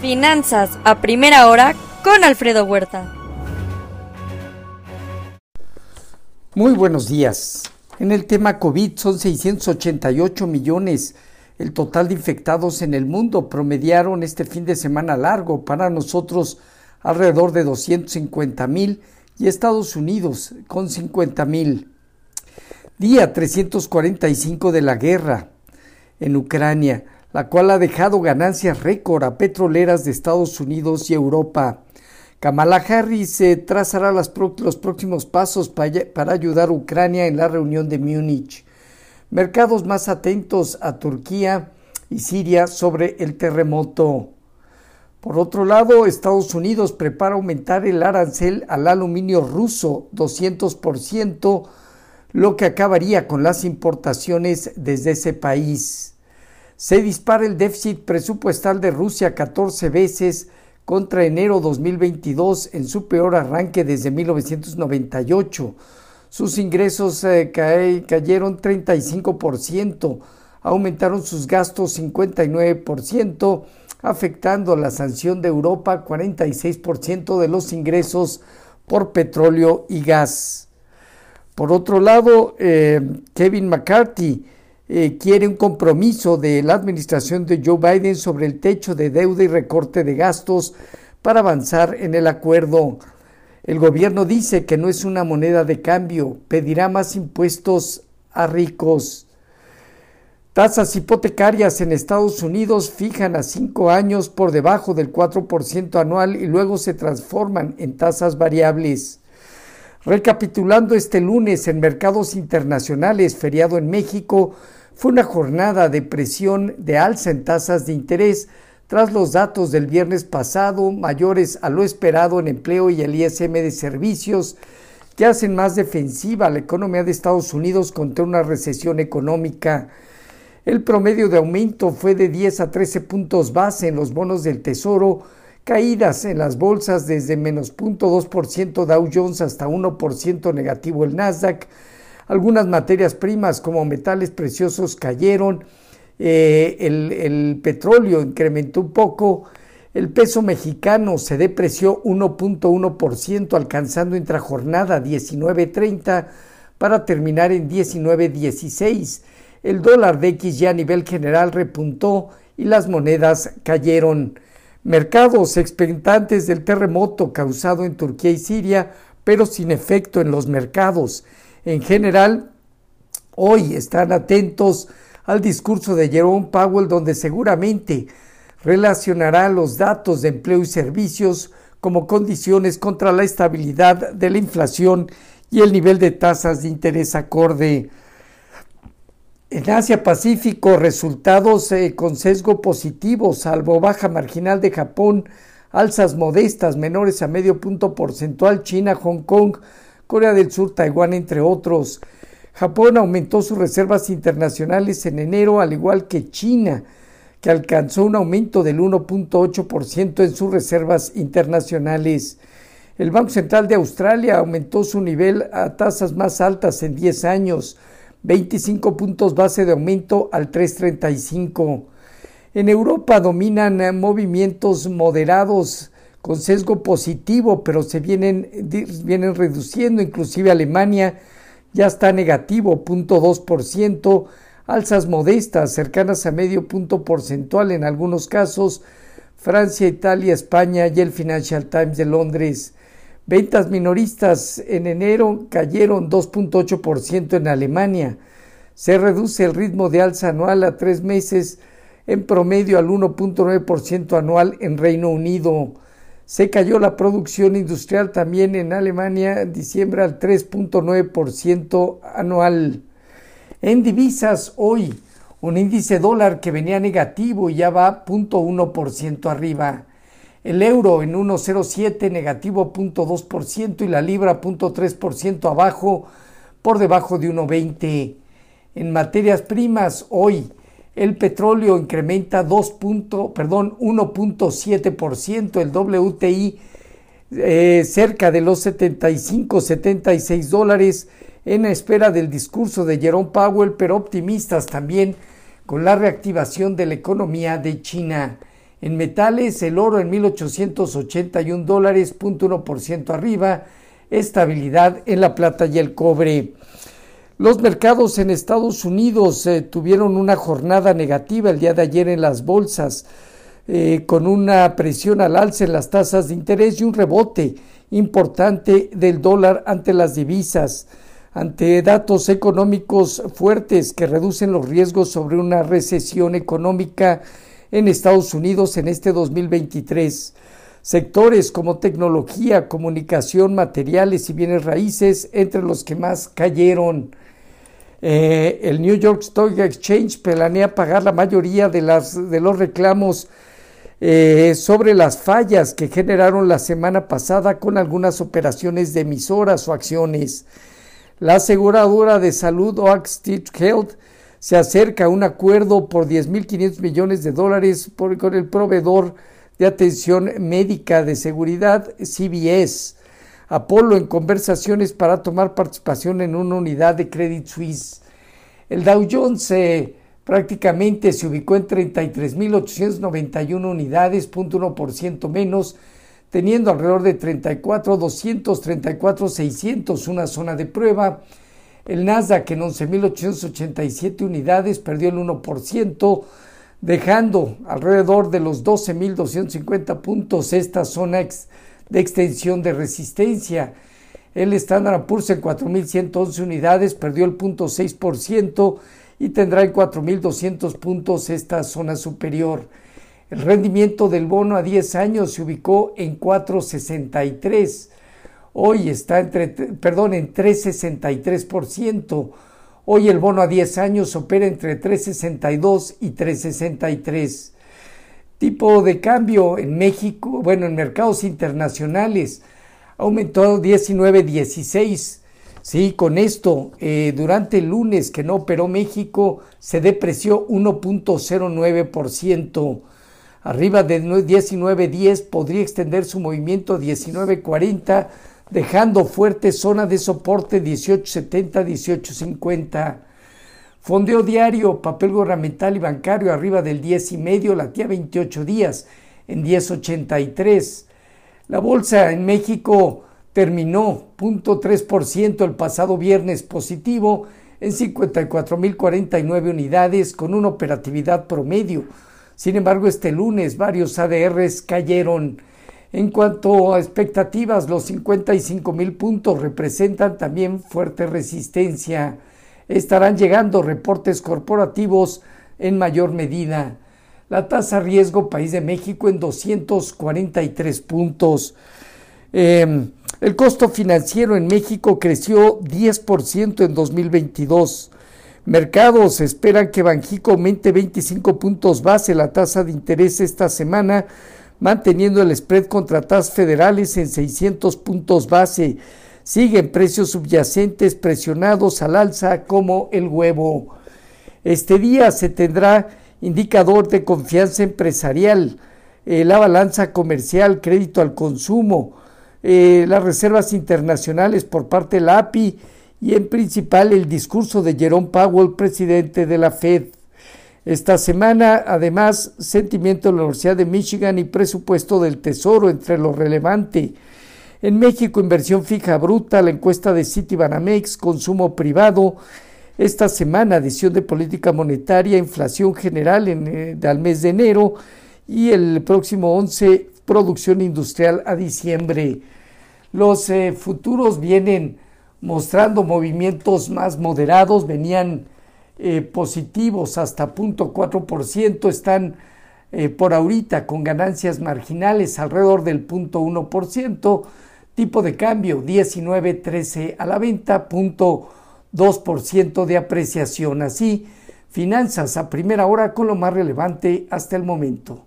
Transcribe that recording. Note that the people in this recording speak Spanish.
Finanzas a primera hora con Alfredo Huerta. Muy buenos días. En el tema COVID son 688 millones. El total de infectados en el mundo promediaron este fin de semana largo para nosotros alrededor de 250 mil y Estados Unidos con 50 mil. Día 345 de la guerra en Ucrania la cual ha dejado ganancias récord a petroleras de Estados Unidos y Europa. Kamala Harris trazará los próximos pasos para ayudar a Ucrania en la reunión de Múnich. Mercados más atentos a Turquía y Siria sobre el terremoto. Por otro lado, Estados Unidos prepara aumentar el arancel al aluminio ruso 200%, lo que acabaría con las importaciones desde ese país se dispara el déficit presupuestal de Rusia 14 veces contra enero 2022 en su peor arranque desde 1998. Sus ingresos eh, cayeron 35%, aumentaron sus gastos 59%, afectando la sanción de Europa 46% de los ingresos por petróleo y gas. Por otro lado, eh, Kevin McCarthy, eh, quiere un compromiso de la administración de Joe Biden sobre el techo de deuda y recorte de gastos para avanzar en el acuerdo. El gobierno dice que no es una moneda de cambio, pedirá más impuestos a ricos. Tasas hipotecarias en Estados Unidos fijan a cinco años por debajo del 4% anual y luego se transforman en tasas variables. Recapitulando este lunes en mercados internacionales, feriado en México, fue una jornada de presión de alza en tasas de interés tras los datos del viernes pasado mayores a lo esperado en empleo y el ISM de servicios que hacen más defensiva la economía de Estados Unidos contra una recesión económica. El promedio de aumento fue de 10 a 13 puntos base en los bonos del Tesoro, caídas en las bolsas desde menos 0.2% Dow Jones hasta 1% negativo el Nasdaq, algunas materias primas como metales preciosos cayeron, eh, el, petróleo incrementó un poco, el peso mexicano se depreció 1.1%, alcanzando intrajornada 19.30 para terminar en 19.16. El dólar de X ya a nivel general repuntó y las monedas cayeron. Mercados expectantes del terremoto causado en Turquía y Siria, pero sin efecto en los mercados en general, hoy están atentos al discurso de Jerome Powell, donde seguramente relacionará los datos de empleo y servicios como condiciones contra la estabilidad de la inflación y el nivel de tasas de interés acorde. En Asia Pacífico, resultados eh, con sesgo positivo, salvo baja marginal de Japón, alzas modestas menores a medio punto porcentual, China, Hong Kong, Corea del Sur, Taiwán, entre otros. Japón aumentó sus reservas internacionales en enero, al igual que China, que alcanzó un aumento del 1.8% en sus reservas internacionales. El Banco Central de Australia aumentó su nivel a tasas más altas en 10 años, 25 puntos base de aumento al 3.35. En Europa dominan movimientos moderados con sesgo positivo, pero se vienen, vienen reduciendo, inclusive Alemania ya está negativo, 0.2%, alzas modestas cercanas a medio punto porcentual en algunos casos, Francia, Italia, España y el Financial Times de Londres. Ventas minoristas en enero cayeron 2.8% en Alemania. Se reduce el ritmo de alza anual a tres meses en promedio al 1.9% anual en Reino Unido. Se cayó la producción industrial también en Alemania en diciembre al 3.9% anual. En divisas hoy, un índice dólar que venía negativo y ya va 0.1% arriba. El euro en 1.07 negativo 0.2% y la libra 0.3% abajo por debajo de 1.20. En materias primas hoy el petróleo incrementa 2 perdón, 1.7%, el WTI eh, cerca de los 75, 76 dólares en espera del discurso de Jerome Powell, pero optimistas también con la reactivación de la economía de China. En metales, el oro en 1881 dólares, 0.1% arriba, estabilidad en la plata y el cobre. Los mercados en Estados Unidos eh, tuvieron una jornada negativa el día de ayer en las bolsas, eh, con una presión al alza en las tasas de interés y un rebote importante del dólar ante las divisas, ante datos económicos fuertes que reducen los riesgos sobre una recesión económica en Estados Unidos en este 2023. Sectores como tecnología, comunicación, materiales y bienes raíces entre los que más cayeron. Eh, el New York Stock Exchange planea pagar la mayoría de, las, de los reclamos eh, sobre las fallas que generaron la semana pasada con algunas operaciones de emisoras o acciones. La aseguradora de salud Oak Health se acerca a un acuerdo por 10.500 millones de dólares con el proveedor de atención médica de seguridad CBS. Apolo en conversaciones para tomar participación en una unidad de Credit Suisse. El Dow Jones eh, prácticamente se ubicó en 33.891 unidades, 0.1% menos, teniendo alrededor de 34.200, 34.600 una zona de prueba. El Nasdaq en 11.887 unidades perdió el 1%, dejando alrededor de los 12.250 puntos esta zona de extensión de resistencia. El Standard Poor's en 4.111 unidades perdió el 0.6% y tendrá en 4.200 puntos esta zona superior. El rendimiento del bono a 10 años se ubicó en 4.63. Hoy está entre, en 3.63%. Hoy el bono a 10 años opera entre 3.62 y 3.63. Tipo de cambio en México, bueno, en mercados internacionales, aumentó 19.16 Sí, con esto, eh, durante el lunes que no operó México, se depreció 1.09%. Arriba de 19.10 podría extender su movimiento 19.40, dejando fuerte zona de soporte 18.70-18.50. Fondeo diario, papel gubernamental y bancario arriba del 10 y medio, latía 28 días en 10.83. La bolsa en México terminó 0.3% el pasado viernes positivo en 54.049 unidades con una operatividad promedio. Sin embargo, este lunes varios ADRs cayeron. En cuanto a expectativas, los 55.000 puntos representan también fuerte resistencia. Estarán llegando reportes corporativos en mayor medida. La tasa riesgo país de México en 243 puntos. Em, el costo financiero en México creció 10% en 2022. Mercados esperan que Banjico aumente 25 puntos base la tasa de interés esta semana, manteniendo el spread contra tasas federales en 600 puntos base. Siguen precios subyacentes presionados al alza como el huevo. Este día se tendrá indicador de confianza empresarial, eh, la balanza comercial, crédito al consumo, eh, las reservas internacionales por parte de la API y en principal el discurso de Jerome Powell, presidente de la Fed. Esta semana, además, sentimiento de la Universidad de Michigan y presupuesto del Tesoro entre lo relevante. En México, inversión fija bruta, la encuesta de Citibanamex, consumo privado. Esta semana, adición de política monetaria, inflación general en, eh, al mes de enero y el próximo 11, producción industrial a diciembre. Los eh, futuros vienen mostrando movimientos más moderados, venían eh, positivos hasta 0.4%, están eh, por ahorita con ganancias marginales alrededor del 0.1%, tipo de cambio 19.13 a la venta, 0.2% de apreciación. Así, finanzas a primera hora con lo más relevante hasta el momento.